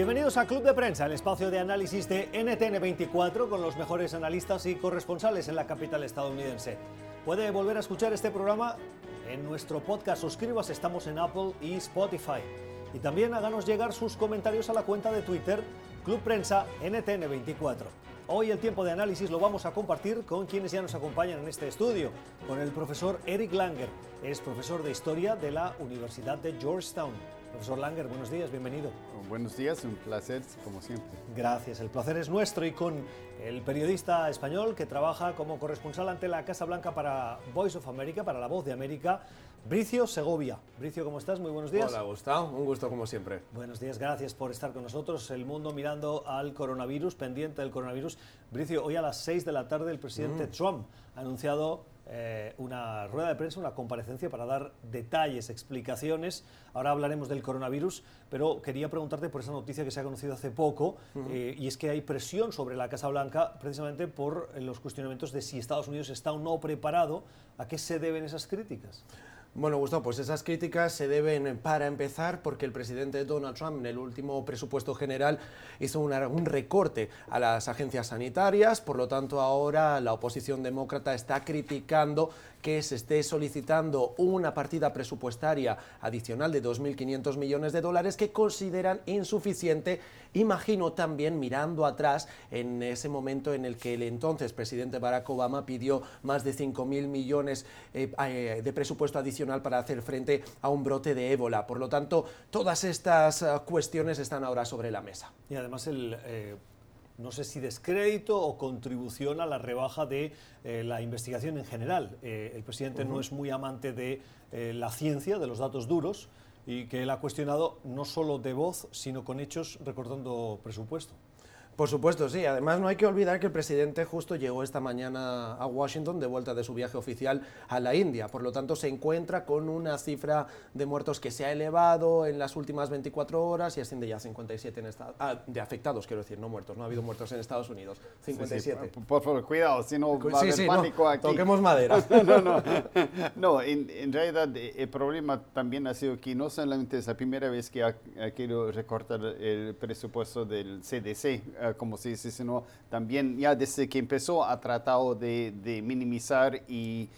Bienvenidos a Club de Prensa, el espacio de análisis de NTN24 con los mejores analistas y corresponsales en la capital estadounidense. Puede volver a escuchar este programa en nuestro podcast. Suscríbase, estamos en Apple y Spotify. Y también háganos llegar sus comentarios a la cuenta de Twitter Club Prensa NTN24. Hoy el tiempo de análisis lo vamos a compartir con quienes ya nos acompañan en este estudio, con el profesor Eric Langer, es profesor de Historia de la Universidad de Georgetown. Profesor Langer, buenos días, bienvenido. Buenos días, un placer como siempre. Gracias, el placer es nuestro y con el periodista español que trabaja como corresponsal ante la Casa Blanca para Voice of America, para La Voz de América, Bricio Segovia. Bricio, ¿cómo estás? Muy buenos días. Hola, Gustavo. Un gusto como siempre. Buenos días, gracias por estar con nosotros. El mundo mirando al coronavirus, pendiente del coronavirus. Bricio, hoy a las 6 de la tarde el presidente mm. Trump ha anunciado eh, una rueda de prensa, una comparecencia para dar detalles, explicaciones. Ahora hablaremos del coronavirus, pero quería preguntarte por esa noticia que se ha conocido hace poco, eh, y es que hay presión sobre la Casa Blanca precisamente por los cuestionamientos de si Estados Unidos está o no preparado. ¿A qué se deben esas críticas? Bueno, Gustavo, pues esas críticas se deben, para empezar, porque el presidente Donald Trump en el último presupuesto general hizo un recorte a las agencias sanitarias, por lo tanto ahora la oposición demócrata está criticando que se esté solicitando una partida presupuestaria adicional de 2.500 millones de dólares que consideran insuficiente, imagino también mirando atrás en ese momento en el que el entonces presidente Barack Obama pidió más de 5.000 millones eh, eh, de presupuesto adicional para hacer frente a un brote de ébola. Por lo tanto, todas estas eh, cuestiones están ahora sobre la mesa. Y además el no sé si descrédito o contribución a la rebaja de eh, la investigación en general. Eh, el presidente no es muy amante de eh, la ciencia, de los datos duros, y que él ha cuestionado no solo de voz, sino con hechos recortando presupuesto. Por supuesto, sí. Además, no hay que olvidar que el presidente justo llegó esta mañana a Washington de vuelta de su viaje oficial a la India. Por lo tanto, se encuentra con una cifra de muertos que se ha elevado en las últimas 24 horas y asciende ya a 57 en Estados ah, de afectados, quiero decir, no muertos. No ha habido muertos en Estados Unidos. 57. por favor, cuidado, si no va a haber pánico aquí. Toquemos madera. no, no. No, en, realidad el problema también ha sido que no solamente es la primera vez que ha, ha querido recortar el presupuesto del CDC como se dice, sino también ya desde que empezó ha tratado de, minimizar y,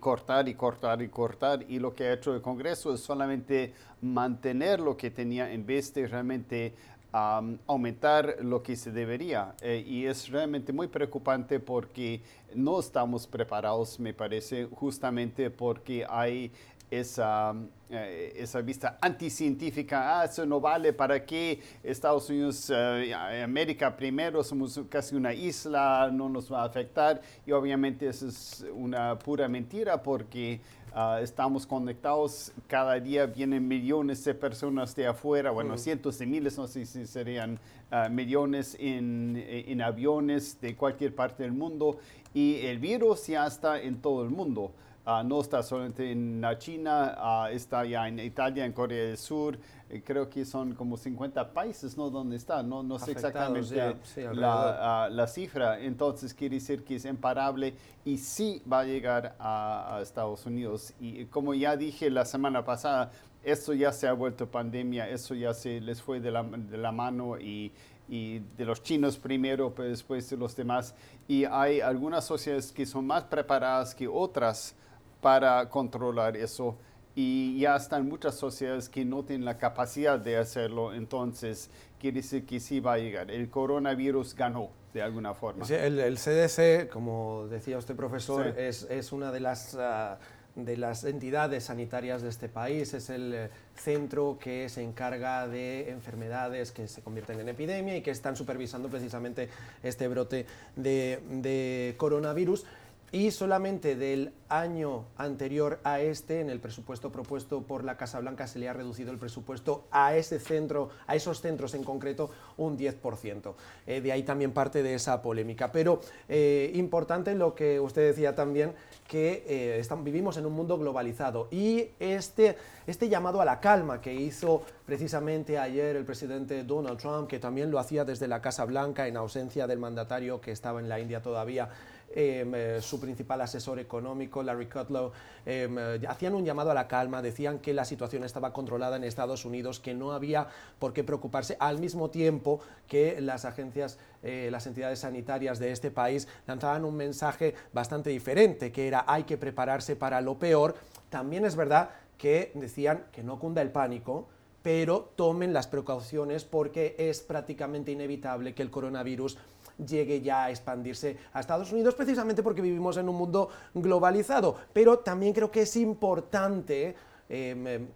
cortar y cortar y cortar. Y lo que ha hecho el Congreso es solamente mantener lo que tenía en vez de realmente aumentar lo que se debería. Eh, y es realmente muy preocupante porque no estamos preparados, me parece, justamente porque hay esa, eh, esa vista anticientífica, ah, eso no vale, ¿para qué Estados Unidos, eh, América primero, somos casi una isla, no nos va a afectar? Y obviamente eso es una pura mentira porque ah, estamos conectados, cada día vienen millones de personas de afuera, bueno, cientos de miles, no sé si serían ah, millones en, en aviones de cualquier parte del mundo y el virus ya está en todo el mundo. Ah, no está solamente en la China, ah, está ya en Italia, en Corea del Sur, eh, creo que son como 50 países, ¿no? Donde está, no, no sé exactamente la, ah, la, cifra, entonces quiere decir que es imparable y sí va a llegar a, Estados Unidos. Y como ya dije la semana pasada, esto ya se ha vuelto pandemia, eso ya se les fue de la, de la mano y, y de los chinos primero, pero después de los demás. Y hay algunas sociedades que son más preparadas que otras para controlar eso. Y ya están muchas sociedades que no tienen la capacidad de hacerlo, entonces quiere decir que sí va a llegar. El coronavirus ganó de alguna forma. el, CDC, como decía usted profesor, es, es, una de las... Ah, de las entidades sanitarias de este país, es el eh, centro que se encarga de enfermedades que se convierten en epidemia y que están supervisando precisamente este brote de, de coronavirus y solamente del año anterior a este, en el presupuesto propuesto por la Casa Blanca, se le ha reducido el presupuesto a ese centro, a esos centros en concreto, un 10%. Eh, de ahí también parte de esa polémica. Pero eh, importante lo que usted decía también, que eh, vivimos en un mundo globalizado y este, este llamado a la calma que hizo precisamente ayer el presidente Donald Trump, que también lo hacía desde la Casa Blanca en ausencia del mandatario que estaba en la India todavía, eh, su principal asesor económico, Larry Kudlow, em, eh, hacían un llamado a la calma, decían que la situación estaba controlada en Estados Unidos, que no había por qué preocuparse, al mismo tiempo que las agencias, eh, las entidades sanitarias de este país lanzaban un mensaje bastante diferente, que era hay que prepararse para lo peor. También es verdad que decían que no cunda el pánico, pero tomen las precauciones porque es prácticamente inevitable que el coronavirus llegue ya a expandirse a Estados Unidos, precisamente porque vivimos en un mundo globalizado. Pero también creo que es importante em, em,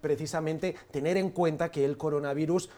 precisamente tener en cuenta que el coronavirus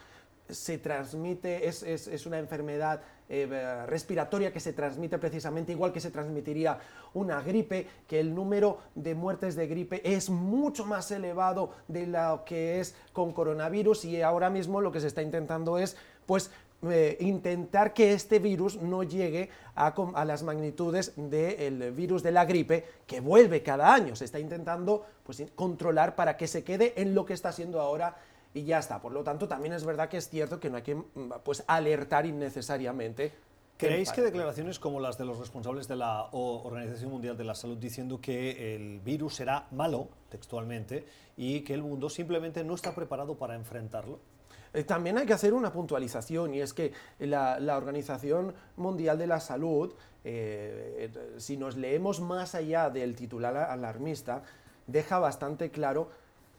se transmite, es, una enfermedad eh, respiratoria que se transmite precisamente igual que se transmitiría una gripe, que el número de muertes de gripe es mucho más elevado de lo que es con coronavirus y ahora mismo lo que se está intentando es pues eh, intentar que este virus no llegue a, las magnitudes del virus de la gripe que vuelve cada año. Se está intentando pues, controlar para que se quede en lo que está siendo ahora y ya está. Por lo tanto, también es verdad que es cierto que no hay que mm, pues, alertar innecesariamente. ¿Creéis que declaraciones como las de los responsables de la Organización Mundial de la Salud diciendo que el virus será malo, textualmente, y que el mundo simplemente no está preparado para enfrentarlo? Eh, también hay que hacer una puntualización y es que la, Organización Mundial de la Salud, eh, eh, si nos leemos más allá del titular alarmista, deja bastante claro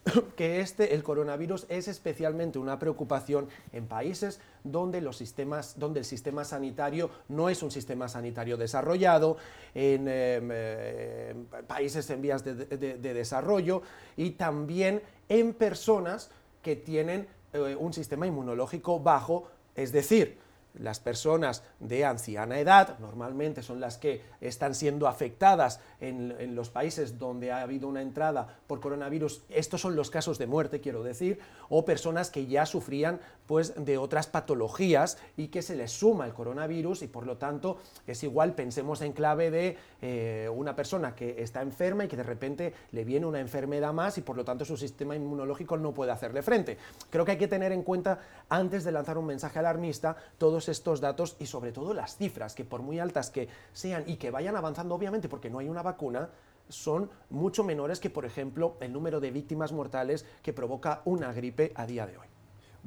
que este, el coronavirus es especialmente una preocupación en países donde, los sistemas, donde el sistema sanitario no es un sistema sanitario desarrollado, en países en vías de desarrollo y también en personas que tienen eh, un sistema inmunológico bajo, es decir, las personas de anciana edad normalmente son las que están siendo afectadas en, los países donde ha habido una entrada por coronavirus. Estos son los casos de muerte, quiero decir, o personas que ya sufrían pues, de otras patologías y que se les suma el coronavirus y por lo tanto es igual, pensemos en clave de eh, una persona que está enferma y que de repente le viene una enfermedad más y por lo tanto su sistema inmunológico no puede hacerle frente. Creo que hay que tener en cuenta antes de lanzar un mensaje alarmista todos estos datos y sobre todo las cifras, que por muy altas que sean y que vayan avanzando, obviamente porque no hay una vacuna, son mucho menores que, por ejemplo, el número de víctimas mortales que provoca una gripe a día de hoy.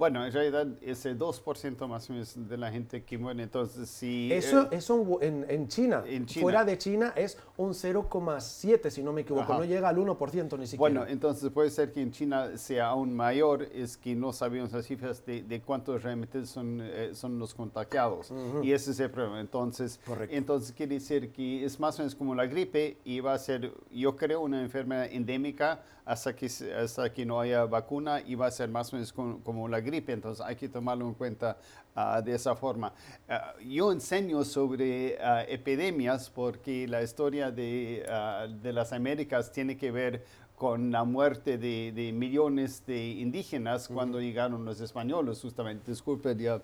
Bueno, en realidad ese 2% más o menos de la gente que muere, entonces si... Eso, eso en, China, fuera de China es un 0,7 si no me equivoco, no llega al 1% ni siquiera. Bueno, entonces puede ser que en China sea aún mayor, es que no sabemos las cifras de, de cuántos realmente son, eh, son los contagiados. Y ese es el problema. Entonces, entonces quiere decir que es más o menos como la gripe y va a ser, yo creo, una enfermedad endémica hasta que, hasta que no haya vacuna y va a ser más o menos como, la gripe, entonces hay que tomarlo en cuenta ah, de esa forma. Ah, yo enseño sobre ah, epidemias porque la historia de, de las Américas tiene que ver con la muerte de, millones de indígenas cuando llegaron los españoles, justamente. Disculpen, ya,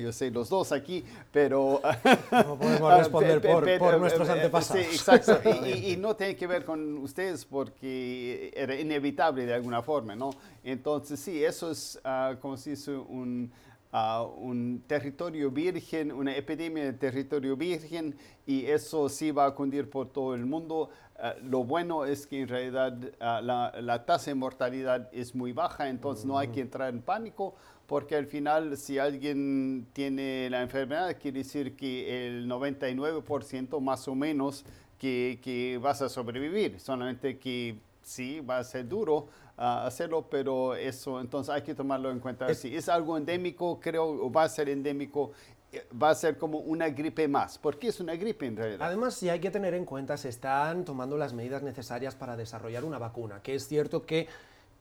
yo sé los dos aquí, pero... No podemos responder por, nuestros antepasados. Sí, exacto. y, no tiene que ver con ustedes porque era inevitable de alguna forma, ¿no? Entonces, sí, eso es, uh, como se dice, un un territorio virgen, una epidemia de territorio virgen, y eso sí va a cundir por todo el mundo. Ah, lo bueno es que en realidad ah, la, tasa de mortalidad es muy baja, entonces no hay que entrar en pánico, porque al final si alguien tiene la enfermedad, quiere decir que el 99% más o menos que, que vas a sobrevivir, solamente que sí, va a ser duro, hacerlo, pero eso entonces hay que tomarlo en cuenta. si es algo endémico, creo, va a ser endémico, eh, va a ser como una gripe más, porque es una gripe en realidad. Además, sí hay que tener en cuenta, se están tomando las medidas necesarias para desarrollar una vacuna, que es cierto que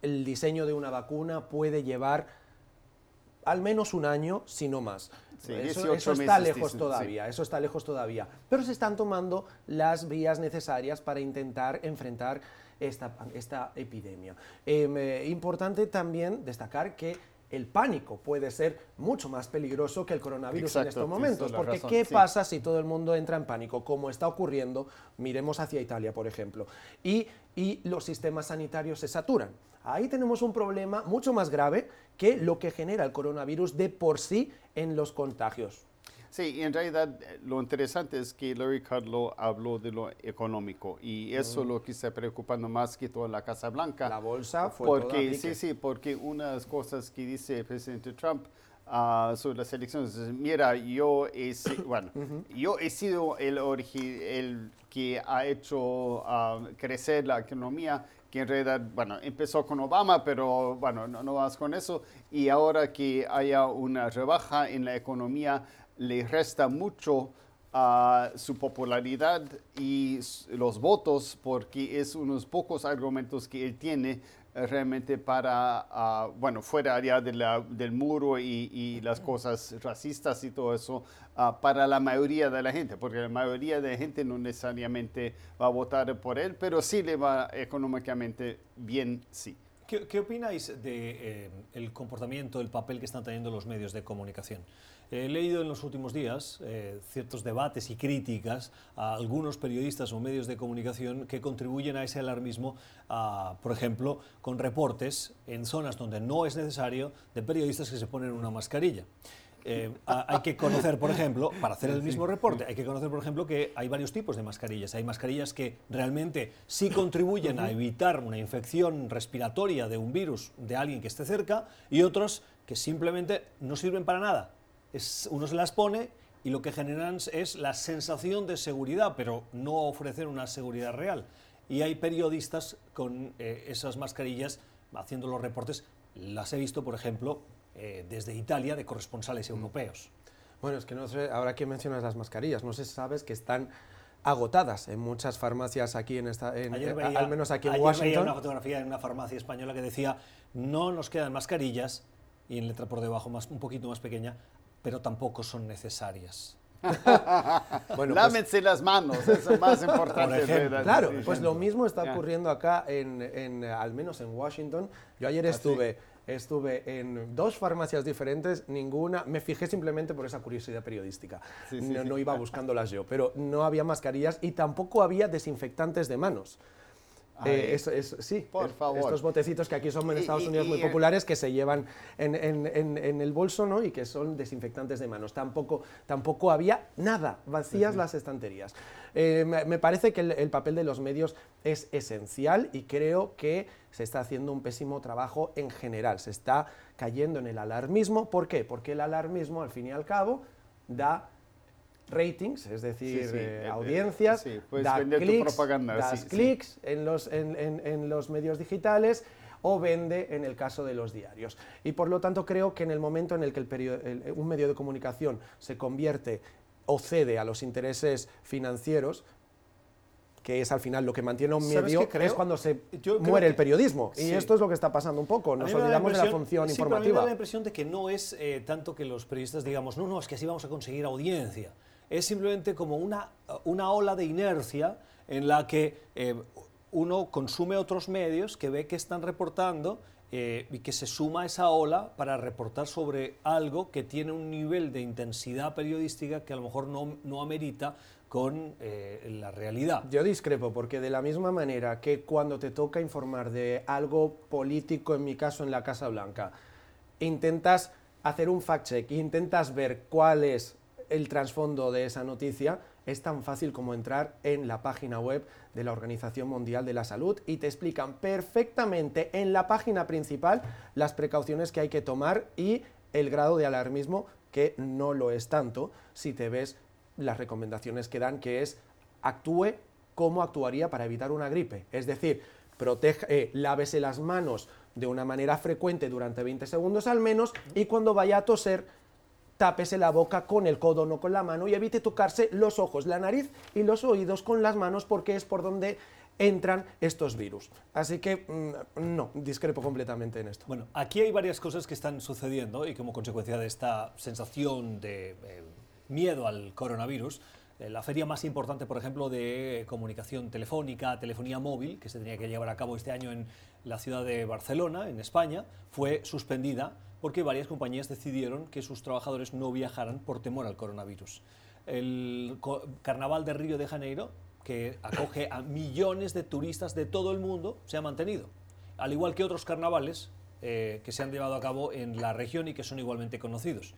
el diseño de una vacuna puede llevar al menos un año, si no más. eso, está lejos todavía, eso está lejos todavía. Pero se están tomando las vías necesarias para intentar enfrentar esta, epidemia. Em, eh, importante también destacar que el pánico puede ser mucho más peligroso que el coronavirus en estos momentos. Porque ¿qué pasa si todo el mundo entra en pánico? Como está ocurriendo, miremos hacia Italia, por ejemplo, y, y los sistemas sanitarios se saturan. Ahí tenemos un problema mucho más grave que lo que genera el coronavirus de por sí en los contagios. Sí, en realidad lo interesante es que Larry Kudlow habló de lo económico y eso es lo que está preocupando más que toda la Casa Blanca. La bolsa fue porque, Sí, sí, porque unas cosas que dice el presidente Trump uh, sobre las elecciones. Mira, yo he, bueno, yo he sido el, el que ha hecho uh, crecer la economía que en realidad, bueno, empezó con Obama, pero bueno, no, no vas con eso. Y ahora que haya una rebaja en la economía, le resta mucho a su popularidad y los votos, porque es unos pocos argumentos que él tiene realmente para, ah, bueno, fuera allá de la, del muro y, las cosas racistas y todo eso, ah, para la mayoría de la gente, porque la mayoría de la gente no necesariamente va a votar por él, pero sí le va económicamente bien, sí. ¿Qué, opináis del de, eh, comportamiento, el papel que están teniendo los medios de comunicación? He leído en los últimos días eh, ciertos debates y críticas a algunos periodistas o medios de comunicación que contribuyen a ese alarmismo, por ejemplo, con reportes en zonas donde no es necesario de periodistas que se ponen una mascarilla. Eh, hay que conocer, por ejemplo, para hacer el mismo reporte, hay que conocer, por ejemplo, que hay varios tipos de mascarillas. Hay mascarillas que realmente sí contribuyen a evitar una infección respiratoria de un virus de alguien que esté cerca y otros que simplemente no sirven para nada uno se las pone y lo que generan es la sensación de seguridad, pero no ofrecen una seguridad real. Y hay periodistas con eh, esas mascarillas haciendo los reportes. Las he visto, por ejemplo, eh, desde Italia, de corresponsales mm. europeos. Bueno, es que no sé, ahora que mencionas las mascarillas, no sé si sabes que están agotadas en muchas farmacias aquí en esta, en, eh, al menos aquí en Washington. Veía una fotografía en una farmacia española que decía no nos quedan mascarillas y en letra por debajo más un poquito más pequeña pero tampoco son necesarias. bueno, pues Lámense las manos, es lo más importante. claro, pues lo mismo está ocurriendo acá, en, al menos en Washington. Yo ayer ah, estuve, estuve en dos farmacias diferentes, ninguna, me fijé simplemente por esa curiosidad periodística. no, no iba buscándolas yo, pero no había mascarillas y tampoco había desinfectantes de manos. Eh, es, sí, por favor. estos botecitos que aquí son en Estados Unidos muy populares que se llevan en, en, en, el bolso ¿no? y que son desinfectantes de manos. Tampoco, tampoco había nada, vacías las estanterías. Eh, me, parece que el, papel de los medios es esencial y creo que se está haciendo un pésimo trabajo en general. Se está cayendo en el alarmismo. ¿Por qué? Porque el alarmismo, al fin y al cabo, da ratings, es decir, eh, audiencias, da clics, das clics en los, en, en, los medios digitales o vende en el caso de los diarios. Y por lo tanto creo que en el momento en el que el un medio de comunicación se convierte o cede a los intereses financieros, que es al final lo que mantiene un medio, es cuando se muere el periodismo. y esto es lo que está pasando un poco, nos olvidamos de la función informativa. Pero a mí me da la impresión de que no es eh, tanto que los periodistas digamos, no, no, es que así vamos a conseguir audiencia es simplemente como una, una ola de inercia en la que eh, uno consume otros medios que ve que están reportando eh, y que se suma a esa ola para reportar sobre algo que tiene un nivel de intensidad periodística que a lo mejor no, no amerita con eh, la realidad. Yo discrepo, porque de la misma manera que cuando te toca informar de algo político, en mi caso en la Casa Blanca, intentas hacer un fact-check, intentas ver cuál es el trasfondo de esa noticia, es tan fácil como entrar en la página web de la Organización Mundial de la Salud y te explican perfectamente en la página principal las precauciones que hay que tomar y el grado de alarmismo que no lo es tanto si te ves las recomendaciones que dan, que es actúe como actuaría para evitar una gripe. Es decir, protege, eh, lávese las manos de una manera frecuente durante 20 segundos al menos y cuando vaya a toser tápese la boca con el codo, no con la mano, y evite tocarse los ojos, la nariz y los oídos con las manos porque es por donde entran estos virus. Así que mm, no, discrepo completamente en esto. Bueno, aquí hay varias cosas que están sucediendo y como consecuencia de esta sensación de eh, miedo al coronavirus, eh, la feria más importante, por ejemplo, de comunicación telefónica, telefonía móvil, que se tenía que llevar a cabo este año en la ciudad de Barcelona, en España, fue suspendida porque varias compañías decidieron que sus trabajadores no viajaran por temor al coronavirus. El Carnaval de Río de Janeiro, que acoge a millones de turistas de todo el mundo, se ha mantenido, al igual que otros carnavales eh, que se han llevado a cabo en la región y que son igualmente conocidos.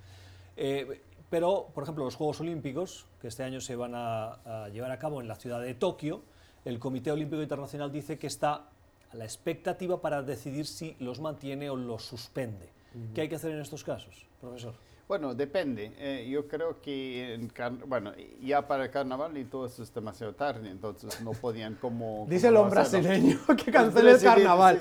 Eh, pero, por ejemplo, los Juegos Olímpicos, que este año se van a, llevar a cabo en la ciudad de Tokio, el Comité Olímpico Internacional dice que está a la expectativa para decidir si los mantiene o los suspende. ¿Qué hay que hacer en estos casos, profesor? Bueno, depende. Eh, yo creo que, bueno, ya para el carnaval y todo eso es demasiado tarde, entonces no podían como... Dice el hombre brasileño que cancele el carnaval.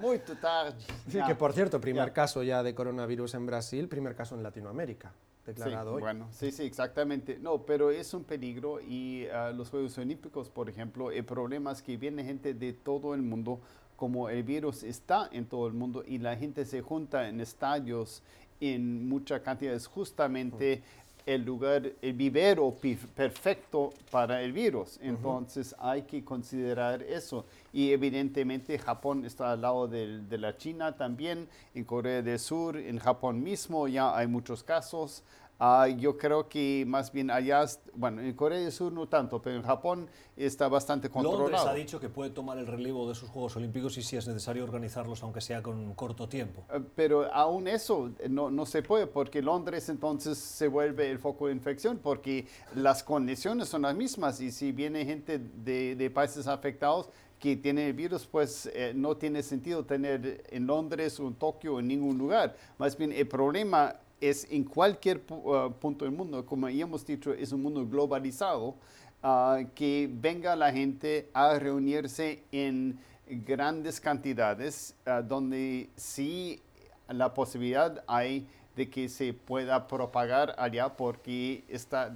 muy tarde. Sí, que por cierto, primer caso ya de coronavirus en Brasil, primer caso en Latinoamérica. Declarado hoy. Bueno, sí, sí, exactamente. No, pero es un peligro y uh, los Juegos Olímpicos, por ejemplo, el problema es que viene gente de todo el mundo como el virus está en todo el mundo y la gente se junta en estadios en mucha cantidad es justamente el lugar, el vivero perfecto para el virus. Entonces hay que considerar eso. Y evidentemente Japón está al lado de, de, la China también, en Corea del Sur, en Japón mismo ya hay muchos casos. Ah, yo creo que más bien allá, bueno, en Corea del Sur no tanto, pero en Japón está bastante controlado. Londres ha dicho que puede tomar el relevo de sus Juegos Olímpicos y si es necesario organizarlos, aunque sea con corto tiempo. Ah, pero aún eso no, no se puede, porque Londres entonces se vuelve el foco de infección, porque las condiciones son las mismas y si viene gente de, de países afectados, que tiene el virus, pues eh, no tiene sentido tener en Londres o en Tokio o en ningún lugar. Más bien el problema es en cualquier uh, punto del mundo, como ya hemos dicho, es un mundo globalizado, uh, que venga la gente a reunirse en grandes cantidades, uh, donde sí la posibilidad hay de que se pueda propagar allá porque está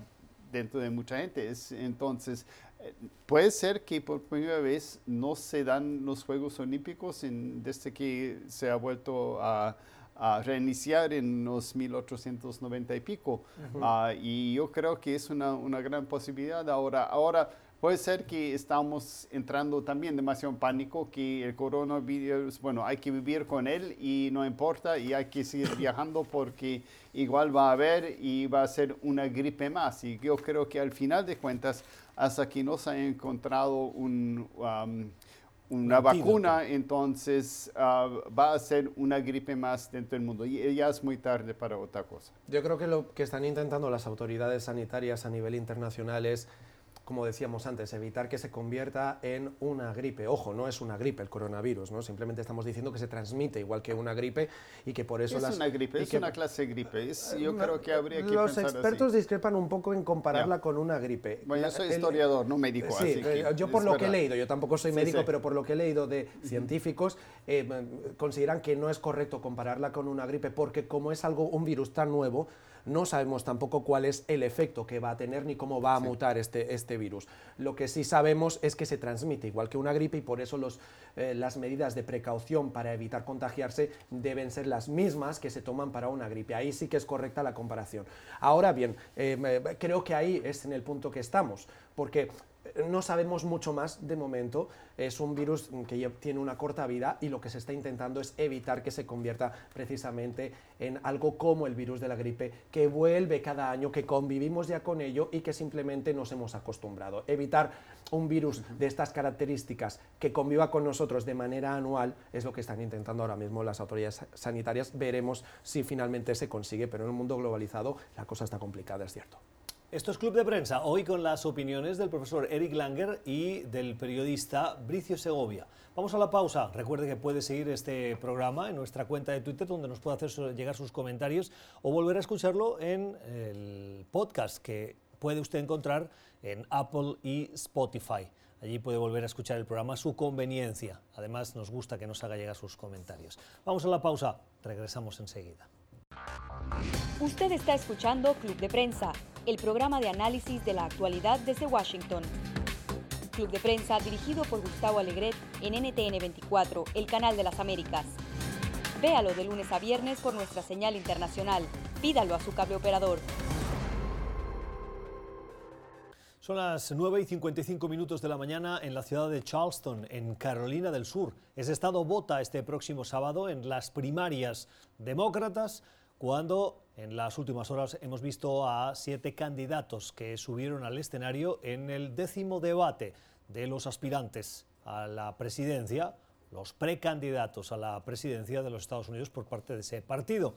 dentro de mucha gente. Es, entonces, eh, puede ser que por primera vez no se dan los Juegos Olímpicos desde que se ha vuelto a a reiniciar en los 1890 y pico. Ah, y yo creo que es una, una, gran posibilidad ahora. Ahora, puede ser que estamos entrando también demasiado en pánico, que el coronavirus, bueno, hay que vivir con él y no importa y hay que seguir viajando porque igual va a haber y va a ser una gripe más. Y yo creo que al final de cuentas, hasta que no se haya encontrado un... Um, una vacuna, entonces ah, va a ser una gripe más dentro del mundo. Y ya es muy tarde para otra cosa. Yo creo que lo que están intentando las autoridades sanitarias a nivel internacional es como decíamos antes, evitar que se convierta en una gripe. Ojo, no es una gripe el coronavirus, ¿no? Simplemente estamos diciendo que se transmite igual que una gripe y que por eso es una gripe, es una clase de gripe. yo creo que habría que Los expertos discrepan un poco en compararla con una gripe. Bueno, yo soy historiador, no médico, sí, eh, yo por lo que he leído, yo tampoco soy médico, pero por lo que he leído de científicos, eh, consideran que no es correcto compararla con una gripe porque como es algo, un virus tan nuevo, no sabemos tampoco cuál es el efecto que va a tener ni cómo va a mutar este, este virus. Lo que sí sabemos es que se transmite igual que una gripe y por eso los, eh, las medidas de precaución para evitar contagiarse deben ser las mismas que se toman para una gripe. Ahí sí que es correcta la comparación. Ahora bien, eh, creo que ahí es en el punto que estamos, porque no sabemos mucho más de momento. Es un virus que tiene una corta vida y lo que se está intentando es evitar que se convierta precisamente en algo como el virus de la gripe, que vuelve cada año, que convivimos ya con ello y que simplemente nos hemos acostumbrado. Evitar un virus de estas características que conviva con nosotros de manera anual es lo que están intentando ahora mismo las autoridades sanitarias. Veremos si finalmente se consigue, pero en un mundo globalizado la cosa está complicada, es cierto. Esto es Club de Prensa, hoy con las opiniones del profesor Eric Langer y del periodista Bricio Segovia. Vamos a la pausa. Recuerde que puede seguir este programa en nuestra cuenta de Twitter, donde nos puede hacer llegar sus comentarios o volver a escucharlo en el podcast que puede usted encontrar en Apple y Spotify. Allí puede volver a escuchar el programa a su conveniencia. Además, nos gusta que nos haga llegar sus comentarios. Vamos a la pausa. Regresamos enseguida. Usted está escuchando Club de Prensa, el programa de análisis de la actualidad desde Washington. Club de Prensa dirigido por Gustavo Alegret en NTN 24, el canal de las Américas. Véalo de lunes a viernes por nuestra señal internacional. Pídalo a su cable operador. Son las 9 y 55 minutos de la mañana en la ciudad de Charleston, en Carolina del Sur. Ese estado vota este próximo sábado en las primarias demócratas cuando en las últimas horas hemos visto a siete candidatos que subieron al escenario en el décimo debate de los aspirantes a la presidencia, los precandidatos a la presidencia de los Estados Unidos por parte de ese partido.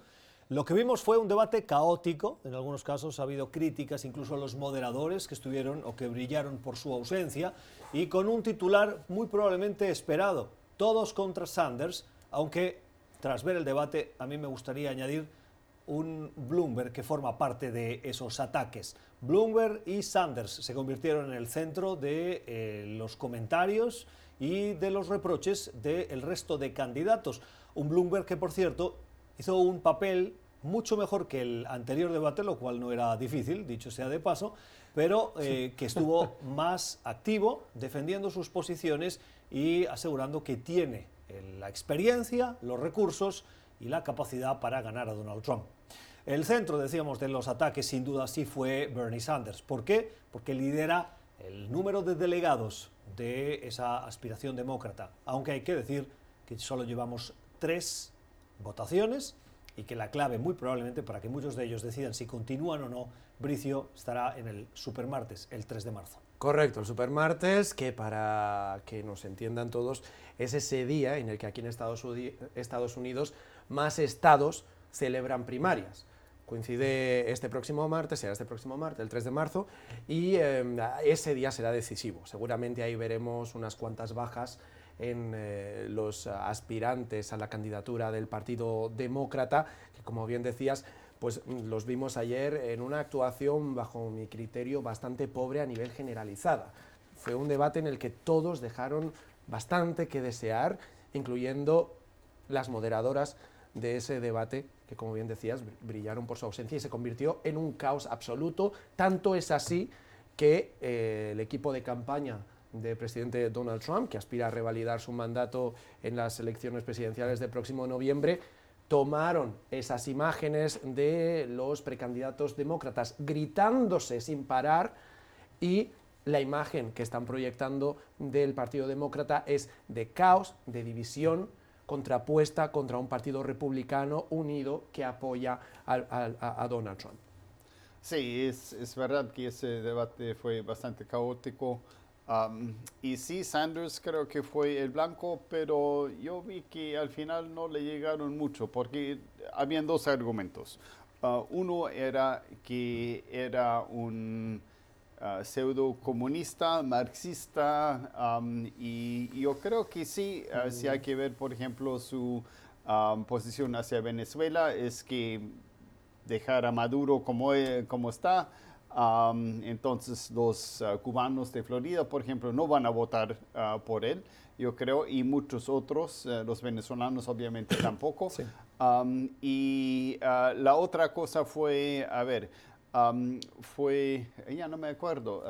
Lo que vimos fue un debate caótico, en algunos casos ha habido críticas incluso a los moderadores que estuvieron o que brillaron por su ausencia, y con un titular muy probablemente esperado, todos contra Sanders, aunque tras ver el debate a mí me gustaría añadir un Bloomberg que forma parte de esos ataques. Bloomberg y Sanders se convirtieron en el centro de eh, los comentarios y de los reproches del resto de candidatos. Un Bloomberg que, por cierto, hizo un papel mucho mejor que el anterior debate, lo cual no era difícil, dicho sea de paso, pero eh, que estuvo más activo defendiendo sus posiciones y asegurando que tiene eh, la experiencia, los recursos y la capacidad para ganar a Donald Trump. El centro, decíamos, de los ataques sin duda sí fue Bernie Sanders. ¿Por qué? Porque lidera el número de delegados de esa aspiración demócrata, aunque hay que decir que solo llevamos tres votaciones y que la clave muy probablemente para que muchos de ellos decidan si continúan o no, Bricio estará en el supermartes, el 3 de marzo. Correcto, el supermartes, que para que nos entiendan todos, es ese día en el que aquí en Estados, Unidos más estados celebran primarias. Coincide este próximo martes, será este próximo martes, el 3 de marzo, y em, ese día será decisivo. Seguramente ahí veremos unas cuantas bajas en eh, los aspirantes a la candidatura del Partido Demócrata, que como bien decías, pues los vimos ayer en una actuación, bajo mi criterio, bastante pobre a nivel generalizada. Fue un debate en el que todos dejaron bastante que desear, incluyendo las moderadoras de ese debate, que como bien decías, brillaron por su ausencia y se convirtió en un caos absoluto. Tanto es así que eh, el equipo de campaña del presidente Donald Trump, que aspira a revalidar su mandato en las elecciones presidenciales del próximo noviembre, tomaron esas imágenes de los precandidatos demócratas gritándose sin parar y la imagen que están proyectando del Partido Demócrata es de caos, de división, contrapuesta contra un partido republicano unido que apoya a, Donald Trump. Sí, es, es verdad que ese debate fue bastante caótico y sí, Sanders creo que fue el blanco, pero yo vi que al final no le llegaron mucho, porque habían dos argumentos. Ah, uno era que era un uh, pseudo comunista, marxista, y yo creo que sí, ah, si hay que ver, por ejemplo, su posición hacia Venezuela, es que dejar a Maduro como, eh, como está, entonces los ah, cubanos de Florida, por ejemplo, no van a votar ah, por él, yo creo, y muchos otros, eh, los venezolanos obviamente tampoco. y ah, la otra cosa fue, a ver, fue, ya no me acuerdo,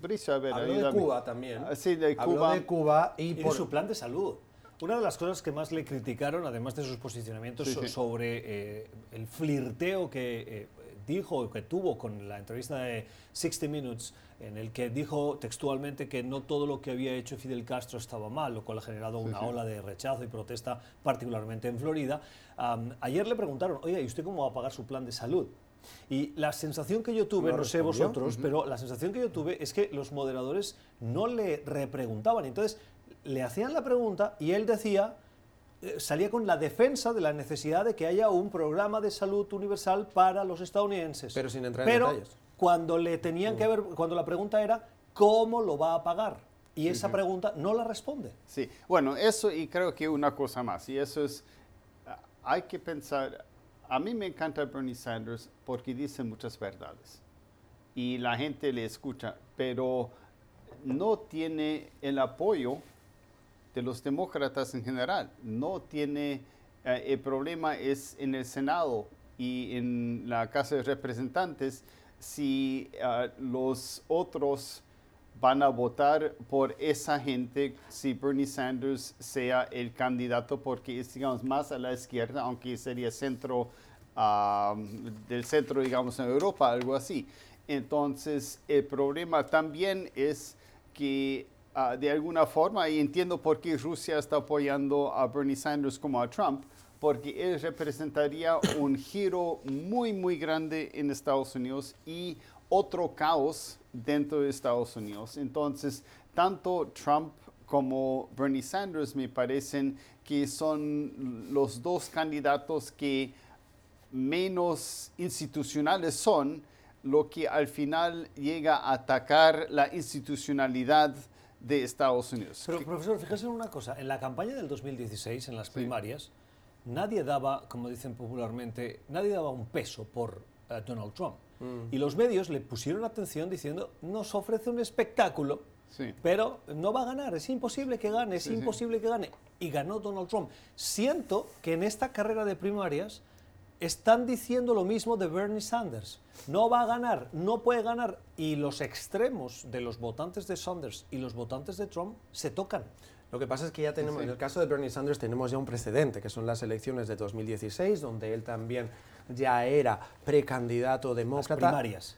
Bricio, a ver, Habló de Cuba también. sí, de Cuba. de Cuba y, por su plan de salud. Una de las cosas que más le criticaron, además de sus posicionamientos sobre eh, el flirteo que eh, dijo, que tuvo con la entrevista de 60 Minutes, en el que dijo textualmente que no todo lo que había hecho Fidel Castro estaba mal, lo cual ha generado una ola de rechazo y protesta, particularmente en Florida. ayer le preguntaron, oye, ¿y usted cómo va a pagar su plan de salud? Y la sensación que yo tuve, no, sé vosotros, pero la sensación que yo tuve es que los moderadores no le repreguntaban. Entonces, le hacían la pregunta y él decía, eh, salía con la defensa de la necesidad de que haya un programa de salud universal para los estadounidenses. Pero sin entrar en detalles. Cuando le tenían que ver, cuando la pregunta era cómo lo va a pagar. Y esa pregunta no la responde. Sí, bueno, eso y creo que una cosa más, y eso es, hay que pensar, a mí me encanta Bernie Sanders porque dice muchas verdades y la gente le escucha, pero no tiene el apoyo de los demócratas en general. No tiene, eh, el problema es en el Senado y en la Casa de Representantes si eh, los otros van a votar por esa gente si Bernie Sanders sea el candidato porque es digamos más a la izquierda aunque sería centro del centro digamos en Europa algo así. Entonces el problema también es que Ah, de alguna forma, y entiendo por qué Rusia está apoyando a Bernie Sanders como a Trump, porque él representaría un giro muy, muy grande en Estados Unidos y otro caos dentro de Estados Unidos. Entonces, tanto Trump como Bernie Sanders me parecen que son los dos candidatos que menos institucionales son, lo que al final llega a atacar la institucionalidad de Estados Unidos. Pero, profesor, fíjese en una cosa. En la campaña del 2016, en las primarias, nadie daba, como dicen popularmente, nadie daba un peso por eh, Donald Trump. Mm. Y los medios le pusieron atención diciendo, nos ofrece un espectáculo, pero no va a ganar, es imposible que gane, es imposible que gane. Y ganó Donald Trump. Siento que en esta carrera de primarias están diciendo lo mismo de Bernie Sanders. No va a ganar, no puede ganar. Y los extremos de los votantes de Sanders y los votantes de Trump se tocan. Lo que pasa es que ya tenemos, en el caso de Bernie Sanders tenemos ya un precedente, que son las elecciones de 2016, donde él también ya era precandidato demócrata. Las primarias.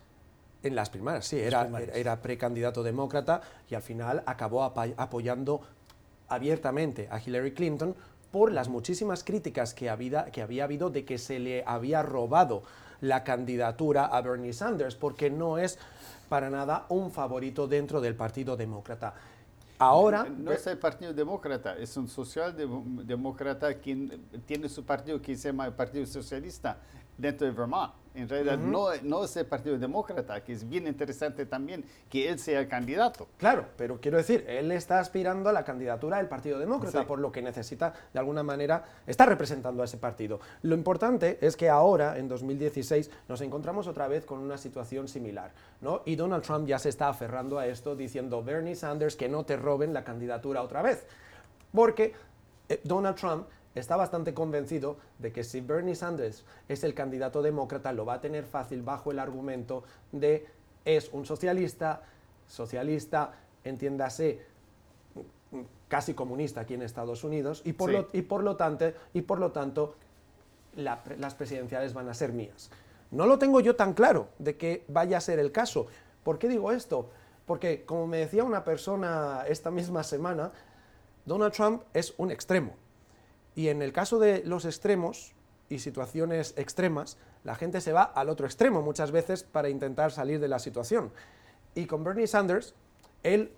En las primarias, sí, era, era precandidato demócrata y al final acabó apoyando abiertamente a Hillary Clinton por las muchísimas críticas que había, que había habido de que se le había robado la candidatura a Bernie Sanders, porque no es para nada un favorito dentro del Partido Demócrata. Ahora... No, es el Partido Demócrata, es un socialdemócrata quien tiene su partido que se llama el Partido Socialista dentro de Vermont. En realidad no, no es el Partido Demócrata, que es bien interesante también que él sea el candidato. Claro, pero quiero decir, él está aspirando a la candidatura del Partido Demócrata, por lo que necesita, de alguna manera, está representando a ese partido. Lo importante es que ahora, en 2016, nos encontramos otra vez con una situación similar, ¿no? Y Donald Trump ya se está aferrando a esto, diciendo, Bernie Sanders, que no te roben la candidatura otra vez. Porque eh, Donald Trump está bastante convencido de que si Bernie Sanders es el candidato demócrata, lo va a tener fácil bajo el argumento de es un socialista, socialista, entiéndase, casi comunista aquí en Estados Unidos, y por, lo, y por lo, tanto, y por lo tanto las presidenciales van a ser mías. No lo tengo yo tan claro de que vaya a ser el caso. ¿Por qué digo esto? Porque, como me decía una persona esta misma semana, Donald Trump es un extremo. Y en el caso de los extremos y situaciones extremas, la gente se va al otro extremo muchas veces para intentar salir de la situación. Y con Bernie Sanders él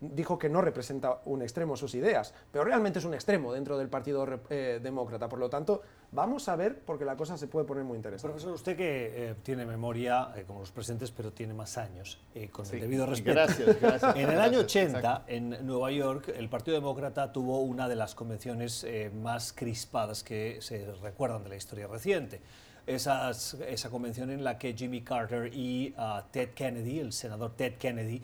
dijo que no representa un extremo sus ideas, pero realmente es un extremo dentro del Partido eh, Demócrata. Por lo tanto, vamos a ver porque la cosa se puede poner muy interesante. Profesor, usted que eh, tiene memoria eh, como los presentes, pero tiene más años, con el debido respeto. Gracias, gracias. En el año 80, en Nueva York, el Partido Demócrata tuvo una de las convenciones más crispadas que se recuerdan de la historia reciente. esa convención en la que Jimmy Carter y ah, Ted Kennedy, el senador Ted Kennedy,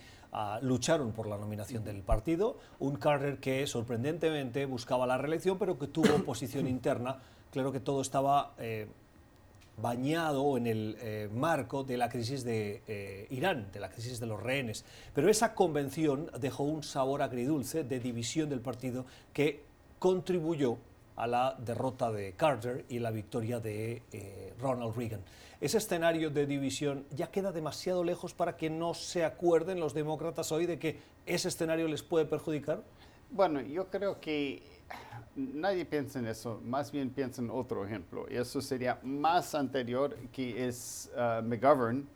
lucharon por la nominación del partido. Un Carter que sorprendentemente buscaba la reelección, pero que tuvo oposición interna. Claro que todo estaba eh, bañado en el eh, marco de la crisis de eh, Irán, de la crisis de los rehenes. Pero esa convención dejó un sabor agridulce de división del partido que contribuyó a la derrota de Carter y la victoria de Ronald Reagan ese escenario de división ya queda demasiado lejos para que no se acuerden los demócratas hoy de que ese escenario les puede perjudicar? Bueno, yo creo que nadie piensa en eso, más bien piensa en otro ejemplo. Y eso sería más anterior, que es uh, McGovern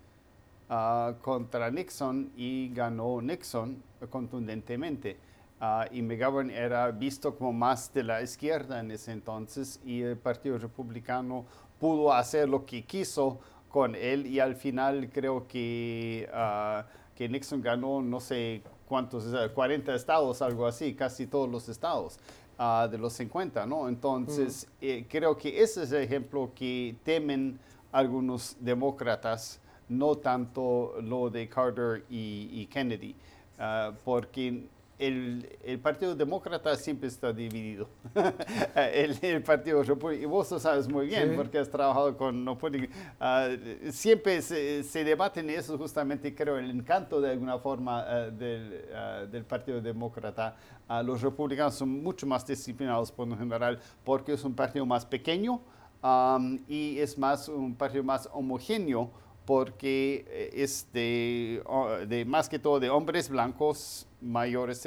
uh, contra Nixon y ganó Nixon contundentemente. Uh, y McGovern era visto como más de la izquierda en ese entonces y el Partido Republicano pudo hacer lo que quiso con él y al final creo que, ah, que Nixon ganó no sé cuántos, 40 estados, algo así, casi todos los estados. Ah, de los 50, ¿no? Entonces, mm. eh, creo que ese es el ejemplo que temen algunos demócratas, no tanto lo de Carter y, Kennedy, uh, porque el, Partido Demócrata siempre está dividido. el, Partido Republicano, y vos lo sabes muy bien porque has trabajado con no ah, siempre se, se debaten eso justamente, creo, el encanto de alguna forma ah, ah, del, Partido Demócrata. los republicanos son mucho más disciplinados por lo general porque es un partido más pequeño y es más un partido más homogéneo porque eh, es de, más que todo de hombres blancos mayores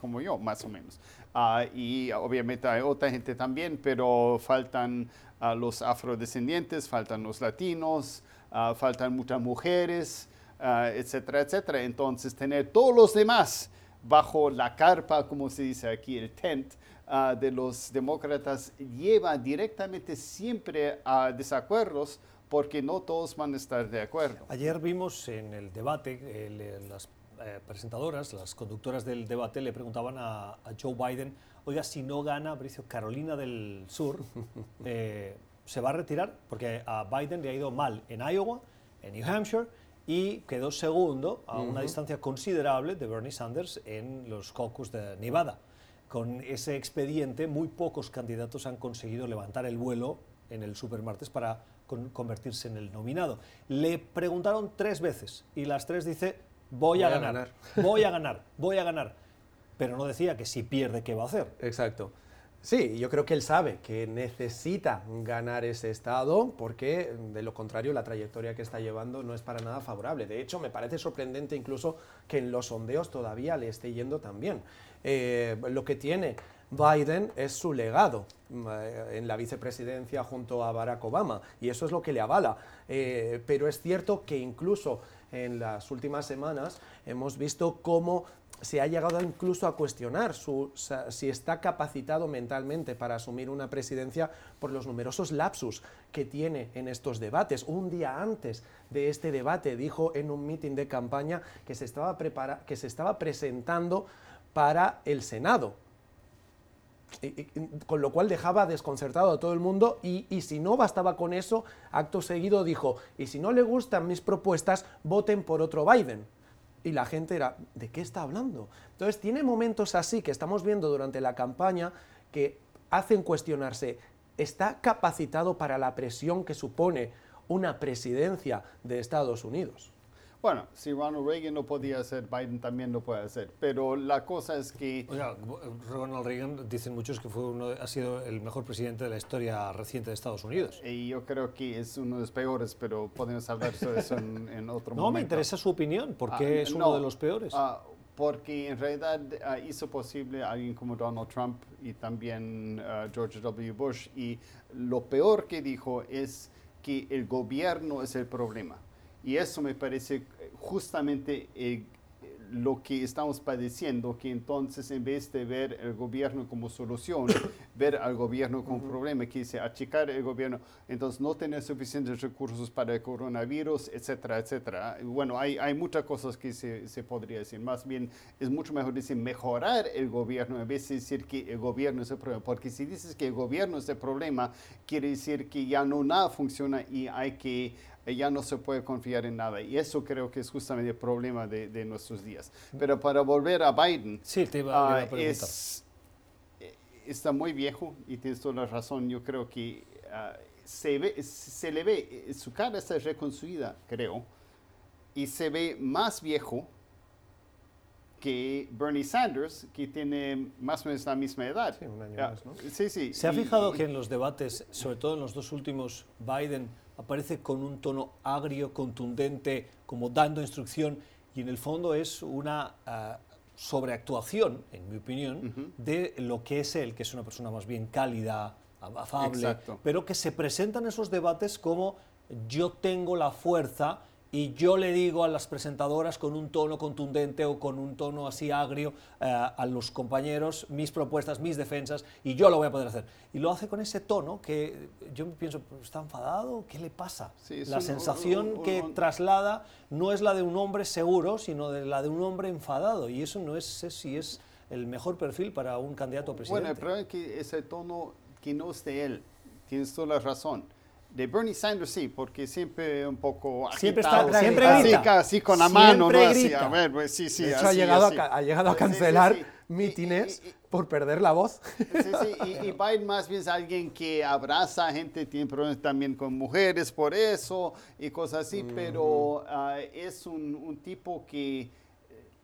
como yo, más o menos. Ah, y obviamente hay otra gente también, pero faltan uh, los afrodescendientes, faltan los latinos, ah, faltan muchas mujeres, etcétera, etcétera. Entonces, tener todos los demás bajo la carpa, como se dice aquí, el tent, ah, de los demócratas lleva directamente siempre a desacuerdos porque no todos van a estar de acuerdo. Ayer vimos en el debate, las eh, presentadoras, las conductoras del debate le preguntaban a, Joe Biden, oiga, si no gana Bricio Carolina del Sur, eh, ¿se va a retirar? Porque a Biden le ha ido mal en Iowa, en New Hampshire, y quedó segundo a una distancia considerable de Bernie Sanders en los caucus de Nevada. Con ese expediente, muy pocos candidatos han conseguido levantar el vuelo en el supermartes para convertirse en el nominado. Le preguntaron tres veces y las tres dice, voy, a, ganar, voy a ganar, voy a ganar. Pero no decía que si pierde, ¿qué va a hacer? Exacto. Sí, yo creo que él sabe que necesita ganar ese estado porque de lo contrario la trayectoria que está llevando no es para nada favorable. De hecho, me parece sorprendente incluso que en los sondeos todavía le esté yendo tan bien. Eh, lo que tiene Biden es su legado eh, en la vicepresidencia junto a Barack Obama y eso es lo que le avala. Eh, pero es cierto que incluso en las últimas semanas hemos visto cómo se ha llegado incluso a cuestionar si está capacitado mentalmente para asumir una presidencia por los numerosos lapsus que tiene en estos debates. Un día antes de este debate dijo en un mitin de campaña que se estaba, que se estaba presentando para el Senado con lo cual dejaba desconcertado a todo el mundo y, si no bastaba con eso, acto seguido dijo, y si no le gustan mis propuestas, voten por otro Biden. Y la gente era, ¿de qué está hablando? Entonces tiene momentos así que estamos viendo durante la campaña que hacen cuestionarse, ¿está capacitado para la presión que supone una presidencia de Estados Unidos? Bueno, si Ronald Reagan no podía hacer, Biden también lo puede hacer. Pero la cosa es que... Ronald Reagan dicen muchos que fue uno, ha sido el mejor presidente de la historia reciente de Estados Unidos. Y yo creo que es uno de los peores, pero podemos hablar sobre eso en, otro momento. No, me interesa su opinión. ¿Por qué ah, es uno de los peores? Ah, porque en realidad ah, hizo posible a alguien como Donald Trump y también George W. Bush. Y lo peor que dijo es que el gobierno es el problema y eso me parece eh, justamente eh, lo que estamos padeciendo, que entonces en vez de ver el gobierno como solución, ver al gobierno como problema, que dice achicar el gobierno, entonces no tener suficientes recursos para el coronavirus, etcétera, etcétera. Bueno, hay, hay muchas cosas que se, se, podría decir. Más bien, es mucho mejor decir mejorar el gobierno en vez de decir que el gobierno es el problema. Porque si dices que el gobierno es el problema, quiere decir que ya no nada funciona y hay que ya no se puede confiar en nada. Y eso creo que es justamente el problema de, de nuestros días. Pero para volver a Biden, sí, te iba, a ah, es, eh, está muy viejo y tienes toda la razón. Yo creo que ah, se, ve, se le ve, eh, su cara está reconstruida, creo, y se ve más viejo que Bernie Sanders, que tiene más o menos la misma edad. Sí, un año más, ¿no? Sí, sí. ¿Se ha fijado que en los debates, sobre todo en los dos últimos, Biden aparece con un tono agrio, contundente, como dando instrucción, y en el fondo es una ah, sobreactuación, en mi opinión, de lo que es él, que es una persona más bien cálida, afable, pero que se presenta en esos debates como yo tengo la fuerza y yo le digo a las presentadoras con un tono contundente o con un tono así agrio eh, a los compañeros mis propuestas, mis defensas y yo lo voy a poder hacer. Y lo hace con ese tono que yo pienso, ¿está enfadado? ¿Qué le pasa? la sensación que traslada no es la de un hombre seguro, sino de la de un hombre enfadado y eso no es si es el mejor perfil para un candidato a presidente. Bueno, el problema es que ese tono que no es de él, tienes toda la razón de Bernie Sanders sí, porque siempre un poco siempre está siempre así, así con la mano, ¿no? Así, a ver, pues, sí, sí, de hecho, ha llegado a, ha llegado a cancelar mítines por perder la voz. Sí, sí, y, Biden más bien es alguien que abraza a gente, tiene problemas también con mujeres por eso y cosas así, pero ah, es un, un tipo que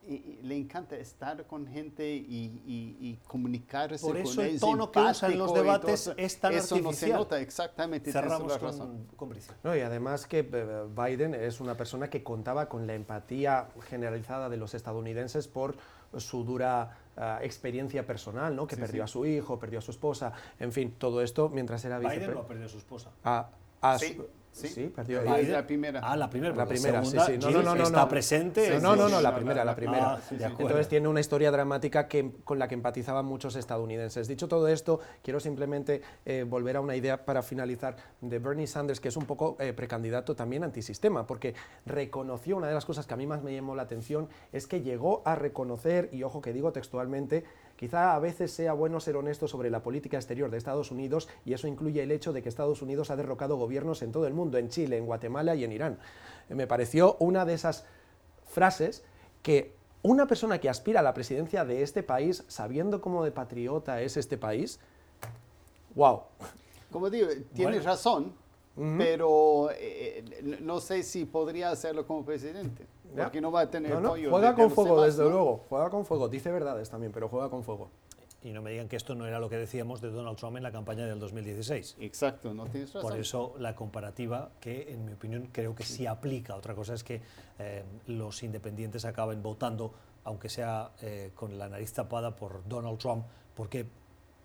y, le encanta estar con gente y, y, comunicarse Por eso con el tono que usa en los debates es tan eso artificial. no se nota exactamente. Cerramos con, con no, y además que eh, Biden es una persona que contaba con la empatía generalizada de los estadounidenses por su dura uh, experiencia personal, ¿no? que sí, perdió sí. a su hijo, perdió a su esposa, en fin, todo esto mientras era vicepresidente. Biden no perdió a su esposa. A, a sí. su, Sí, perdió. Ah, es la primera. Ah, la primera. La primera, sí, sí. No, no, no, no, está presente. no, no, no, la primera, la primera. Ah, sí, Entonces tiene una historia dramática que, con la que empatizaban muchos estadounidenses. Dicho todo esto, quiero simplemente eh, volver a una idea para finalizar de Bernie Sanders, que es un poco eh, precandidato también antisistema, porque reconoció una de las cosas que a mí más me llamó la atención, es que llegó a reconocer, y ojo que digo textualmente, Quizá a veces sea bueno ser honesto sobre la política exterior de Estados Unidos y eso incluye el hecho de que Estados Unidos ha derrocado gobiernos en todo el mundo, en Chile, en Guatemala y en Irán. Eh, me pareció una de esas frases que una persona que aspira a la presidencia de este país, sabiendo cómo de patriota es este país, wow. Como digo, tienes razón, pero eh, no sé si podría hacerlo como presidente. Porque no va a tener no, Juega con fuego, desde luego. Juega con fuego. Dice verdades también, pero juega con fuego. Y no me digan que esto no era lo que decíamos de Donald Trump en la campaña del 2016. Exacto, no tienes razón. Por eso la comparativa, que en mi opinión creo que sí aplica. Otra cosa es que eh, los independientes acaben votando, aunque sea eh, con la nariz tapada por Donald Trump, porque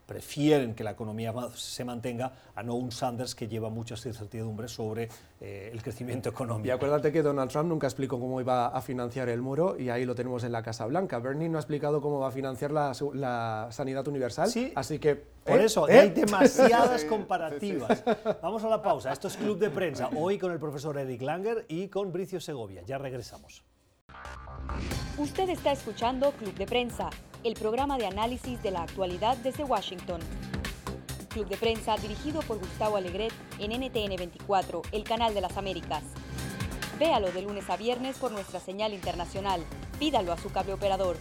prefieren que la economía se mantenga a no un Sanders que lleva muchas incertidumbres sobre eh, el crecimiento económico. Y acuérdate que Donald Trump nunca explicó cómo iba a financiar el muro y ahí lo tenemos en la Casa Blanca. Bernie no ha explicado cómo va a financiar la, sanidad universal, sí, así que... Por ¿eh? eso, ¿Eh? hay demasiadas comparativas. Vamos a la pausa. Esto es Club de Prensa, hoy con el profesor Eric Langer y con Bricio Segovia. Ya regresamos. Usted está escuchando Club de Prensa, el programa de análisis de la actualidad desde Washington. Club de Prensa dirigido por Gustavo Alegret en NTN 24, el canal de las Américas. Véalo de lunes a viernes por nuestra señal internacional. Pídalo a su cable operador.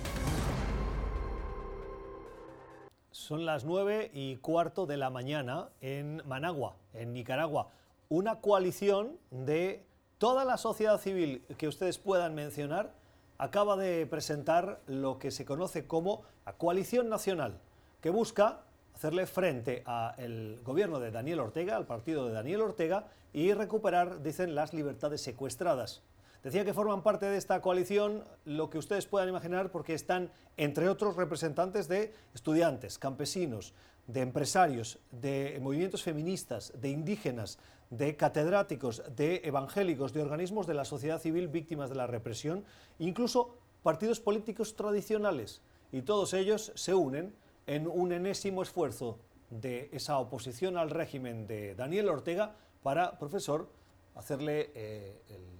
Son las nueve y cuarto de la mañana en Managua, en Nicaragua. Una coalición de toda la sociedad civil que ustedes puedan mencionar acaba de presentar lo que se conoce como la coalición nacional, que busca hacerle frente al gobierno de Daniel Ortega, al partido de Daniel Ortega, y recuperar, dicen, las libertades secuestradas. Decía que forman parte de esta coalición lo que ustedes puedan imaginar porque están, entre otros, representantes de estudiantes, campesinos, de empresarios, de movimientos feministas, de indígenas, de catedráticos, de evangélicos, de organismos de la sociedad civil víctimas de la represión, incluso partidos políticos tradicionales. Y todos ellos se unen en un enésimo esfuerzo de esa oposición al régimen de Daniel Ortega para, profesor, hacerle eh, el,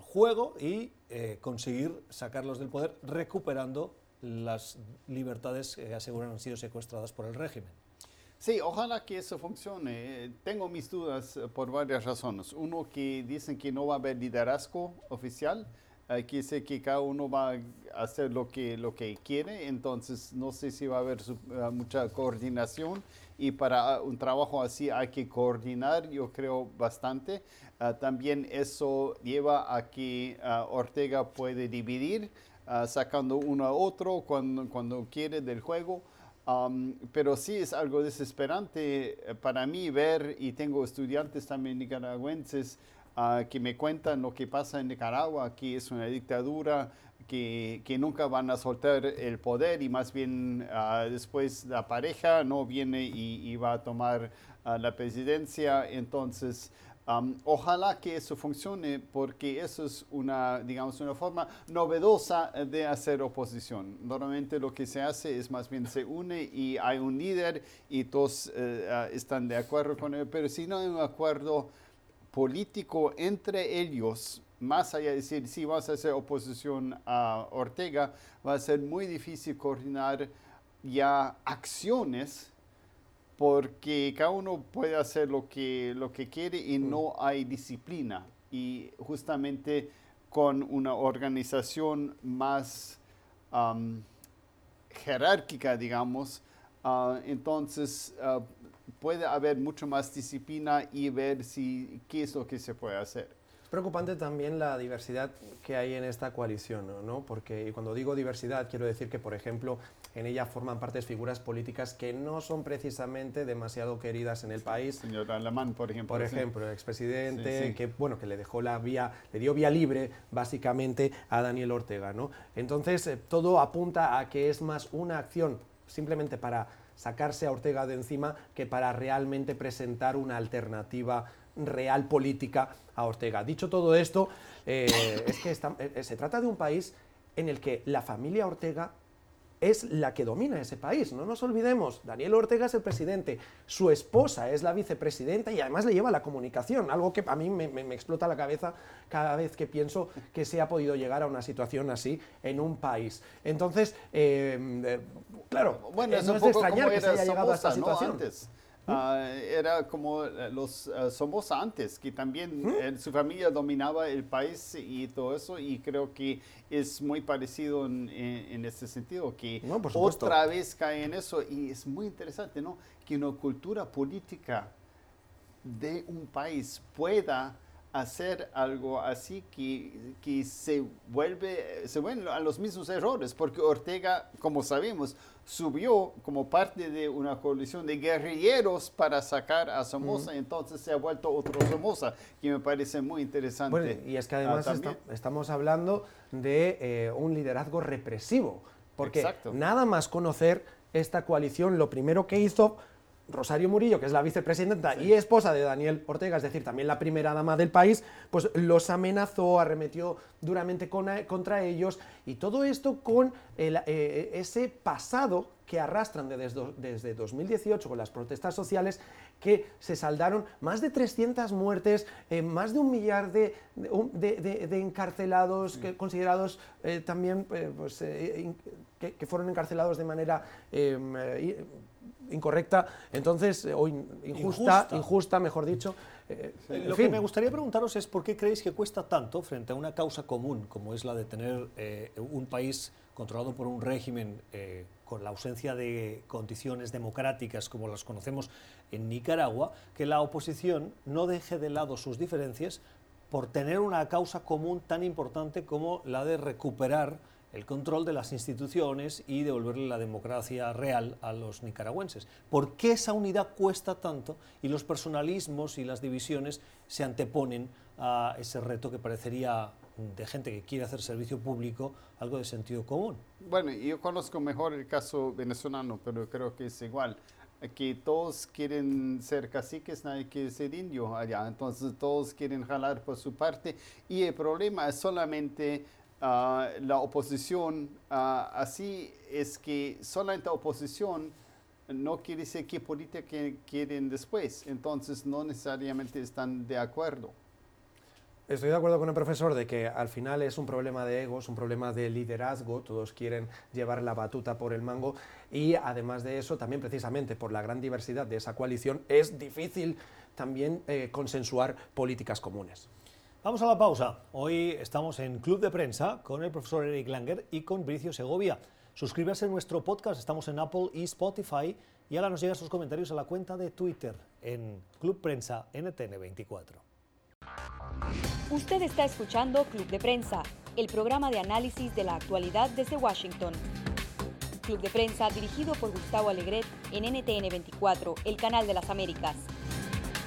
juego y eh, conseguir sacarlos del poder recuperando las libertades que aseguran han sido secuestradas por el régimen. Sí, ojalá que eso funcione. Tengo mis dudas eh, por varias razones. Uno, que dicen que no va a haber liderazgo oficial, eh, que dice que cada uno va a hacer lo que, lo que quiere, entonces no sé si va a haber eh, mucha coordinación y para un trabajo así hay que coordinar, yo creo, bastante. también eso lleva a que Ortega puede dividir, sacando uno a otro cuando, cuando quiere del juego pero sí es algo desesperante eh, para mí ver, y tengo estudiantes también nicaragüenses ah, que me cuentan lo que pasa en Nicaragua, que es una dictadura, que, que nunca van a soltar el poder y más bien uh, después la pareja no viene y, va a tomar ah, la presidencia. Entonces, ojalá que eso funcione porque eso es una, digamos, una forma novedosa de hacer oposición. Normalmente lo que se hace es más bien se une y hay un líder y todos eh, ah, están de acuerdo con él, pero si no hay un acuerdo político entre ellos, más allá de decir si vas a hacer oposición a Ortega, va a ser muy difícil coordinar ya acciones porque cada uno puede hacer lo que, lo que quiere y mm. no hay disciplina. Y justamente con una organización más jerárquica, digamos, ah, entonces uh, puede haber mucho más disciplina y ver si, qué es lo que se puede hacer preocupante también la diversidad que hay en esta coalición, ¿no? Porque cuando digo diversidad quiero decir que, por ejemplo, en ella forman parte figuras políticas que no son precisamente demasiado queridas en el país. Señor Alemán, por ejemplo. Por ejemplo, el expresidente que bueno que le dejó la vía, le dio vía libre básicamente a Daniel Ortega, ¿no? Entonces eh, todo apunta a que es más una acción simplemente para sacarse a Ortega de encima que para realmente presentar una alternativa real política a Ortega. Dicho todo esto, eh, es que eh, se trata de un país en el que la familia Ortega es la que domina ese país. No nos olvidemos, Daniel Ortega es el presidente, su esposa es la vicepresidenta y además le lleva la comunicación, algo que a mí me, explota la cabeza cada vez que pienso que se ha podido llegar a una situación así en un país. Entonces, eh, claro, bueno, no es de extrañar que se haya llegado a esta situación. Ah, era como eh, los uh, somos antes, que también ¿Mm? su familia dominaba el país y todo eso, y creo que es muy parecido en, en, ese sentido, que otra vez cae en eso, y es muy interesante, ¿no? Que una cultura política de un país pueda hacer algo así que, que se vuelve se vuelven a los mismos errores porque Ortega como sabemos subió como parte de una coalición de guerrilleros para sacar a Somoza, y entonces se ha vuelto otro Somoza, que me parece muy interesante. y es que además ah, estamos hablando de eh, un liderazgo represivo, porque nada más conocer esta coalición, lo primero que hizo Rosario Murillo, que es la vicepresidenta y esposa de Daniel Ortega, es decir, también la primera dama del país, pues los amenazó, arremetió duramente contra ellos. Y todo esto con eh, ese pasado que arrastran desde, 2018 con las protestas sociales que se saldaron más de 300 muertes, eh, más de un millar de, encarcelados considerados eh, también pues, que, que, fueron encarcelados de manera em, incorrecta, entonces, o injusta, injusta, mejor dicho. Eh, Lo que me gustaría preguntaros es por qué creéis que cuesta tanto frente a una causa común como es la de tener eh, un país controlado por un régimen eh, con la ausencia de condiciones democráticas como las conocemos en Nicaragua, que la oposición no deje de lado sus diferencias por tener una causa común tan importante como la de recuperar el control de las instituciones y devolverle la democracia real a los nicaragüenses. ¿Por qué esa unidad cuesta tanto y los personalismos y las divisiones se anteponen a ese reto que parecería de gente que quiere hacer servicio público algo de sentido común? Bueno, yo conozco mejor el caso venezolano, pero creo que es igual que todos quieren ser caciques, nadie quiere ser indio allá, entonces todos quieren jalar por su parte y el problema es solamente Ah, la oposición, ah, así es que solamente oposición no quiere decir qué política quieren después, entonces no necesariamente están de acuerdo. Estoy de acuerdo con el profesor de que al final es un problema de egos, un problema de liderazgo, todos quieren llevar la batuta por el mango y además de eso, también precisamente por la gran diversidad de esa coalición, es difícil también eh, consensuar políticas comunes. Vamos a la pausa. Hoy estamos en Club de Prensa con el profesor Eric Langer y con Bricio Segovia. Suscríbase a nuestro podcast, estamos en Apple y Spotify y ahora nos llegan sus comentarios a la cuenta de Twitter en Club Prensa NTN24. Usted está escuchando Club de Prensa, el programa de análisis de la actualidad desde Washington. Club de Prensa dirigido por Gustavo Alegret en NTN24, el canal de las Américas.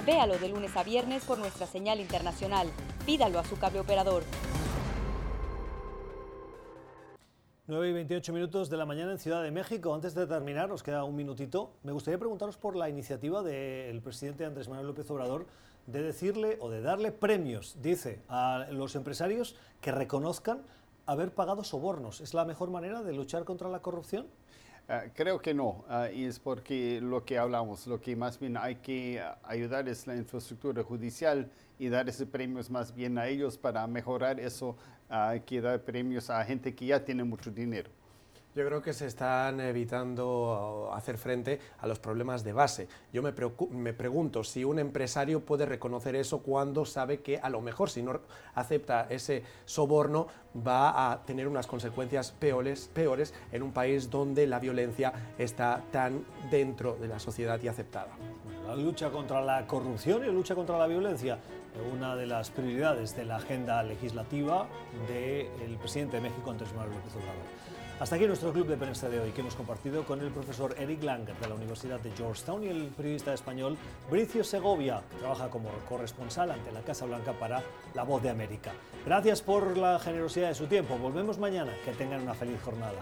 Véalo de lunes a viernes por nuestra señal internacional. Pídalo a su cable operador. 9 y 28 minutos de la mañana en Ciudad de México. Antes de terminar, nos queda un minutito. Me gustaría preguntaros por la iniciativa del presidente Andrés Manuel López Obrador de decirle o de darle premios, dice, a los empresarios que reconozcan haber pagado sobornos. ¿Es la mejor manera de luchar contra la corrupción? Ah, creo que no, ah, y es porque lo que hablamos, lo que más bien hay que ayudar es la infraestructura judicial y dar ese premios más bien a ellos para mejorar eso, hay que dar premios a gente que ya tiene mucho dinero. Yo creo que se están evitando hacer frente a los problemas de base. Yo me, me, pregunto si un empresario puede reconocer eso cuando sabe que a lo mejor si no acepta ese soborno va a tener unas consecuencias peores, peores en un país donde la violencia está tan dentro de la sociedad y aceptada. La lucha contra la corrupción y la lucha contra la violencia, una de las prioridades de la agenda legislativa del presidente de México, Andrés Manuel López Obrador. Hasta aquí nuestro club de prensa de hoy que hemos compartido con el profesor Eric Langer de la Universidad de Georgetown y el periodista español Bricio Segovia, que trabaja como corresponsal ante la Casa Blanca para La Voz de América. Gracias por la generosidad de su tiempo. Volvemos mañana. Que tengan una feliz jornada.